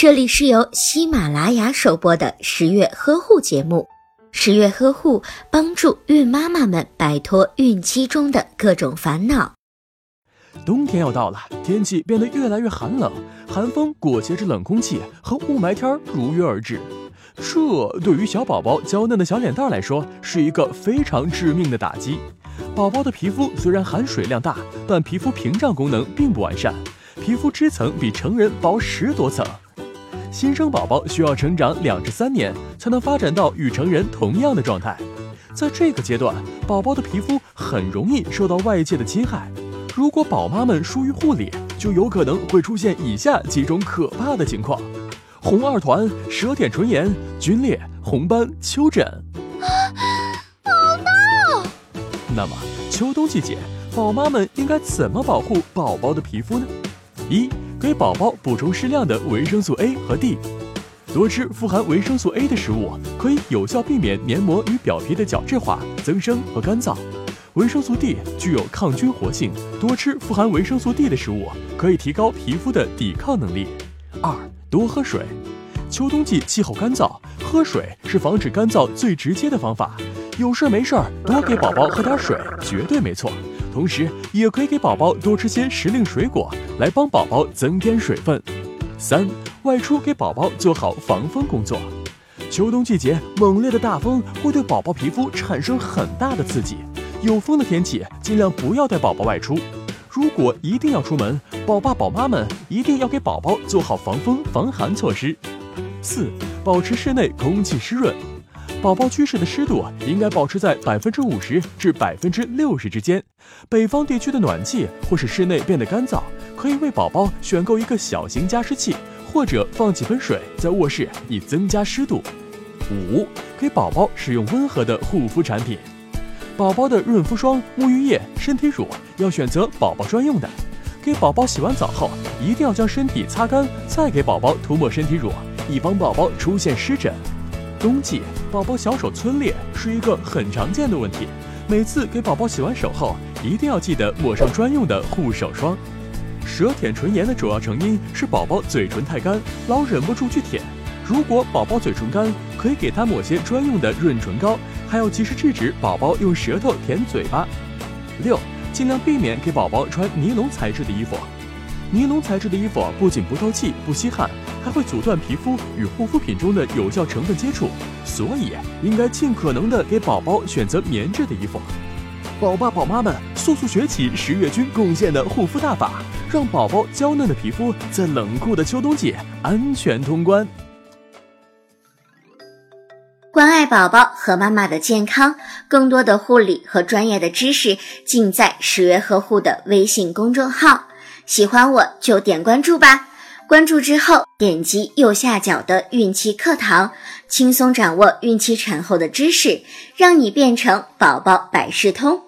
这里是由喜马拉雅首播的十月呵护节目。十月呵护帮助孕妈妈们摆脱孕期中的各种烦恼。冬天要到了，天气变得越来越寒冷，寒风裹挟着冷空气和雾霾天如约而至。这对于小宝宝娇嫩的小脸蛋来说，是一个非常致命的打击。宝宝的皮肤虽然含水量大，但皮肤屏障功能并不完善，皮肤脂层比成人薄十多层。新生宝宝需要成长两至三年，才能发展到与成人同样的状态。在这个阶段，宝宝的皮肤很容易受到外界的侵害。如果宝妈们疏于护理，就有可能会出现以下几种可怕的情况：红二团、舌舔唇炎、皲裂、红斑、丘疹。好大！那么，秋冬季节，宝妈们应该怎么保护宝宝的皮肤呢？一给宝宝补充适量的维生素 A 和 D，多吃富含维生素 A 的食物，可以有效避免黏膜与表皮的角质化、增生和干燥。维生素 D 具有抗菌活性，多吃富含维生素 D 的食物，可以提高皮肤的抵抗能力。二，多喝水。秋冬季气候干燥，喝水是防止干燥最直接的方法。有事没事儿多给宝宝喝点水，绝对没错。同时，也可以给宝宝多吃些时令水果，来帮宝宝增添水分。三、外出给宝宝做好防风工作。秋冬季节，猛烈的大风会对宝宝皮肤产生很大的刺激，有风的天气尽量不要带宝宝外出。如果一定要出门，宝爸宝妈们一定要给宝宝做好防风防寒措施。四、保持室内空气湿润。宝宝居室的湿度应该保持在百分之五十至百分之六十之间。北方地区的暖气会使室内变得干燥，可以为宝宝选购一个小型加湿器，或者放几盆水在卧室以增加湿度。五，给宝宝使用温和的护肤产品。宝宝的润肤霜、沐浴液、身体乳要选择宝宝专用的。给宝宝洗完澡后，一定要将身体擦干，再给宝宝涂抹身体乳，以防宝宝出现湿疹。冬季宝宝小手皴裂是一个很常见的问题，每次给宝宝洗完手后，一定要记得抹上专用的护手霜。舌舔唇炎的主要成因是宝宝嘴唇太干，老忍不住去舔。如果宝宝嘴唇干，可以给他抹些专用的润唇膏，还要及时制止宝宝用舌头舔嘴巴。六，尽量避免给宝宝穿尼龙材质的衣服。尼龙材质的衣服不仅不透气、不吸汗，还会阻断皮肤与护肤品中的有效成分接触，所以应该尽可能的给宝宝选择棉质的衣服。宝爸宝妈们，速速学起十月君贡献的护肤大法，让宝宝娇嫩的皮肤在冷酷的秋冬季安全通关。关爱宝宝和妈妈的健康，更多的护理和专业的知识尽在十月呵护的微信公众号。喜欢我就点关注吧，关注之后点击右下角的孕期课堂，轻松掌握孕期产后的知识，让你变成宝宝百事通。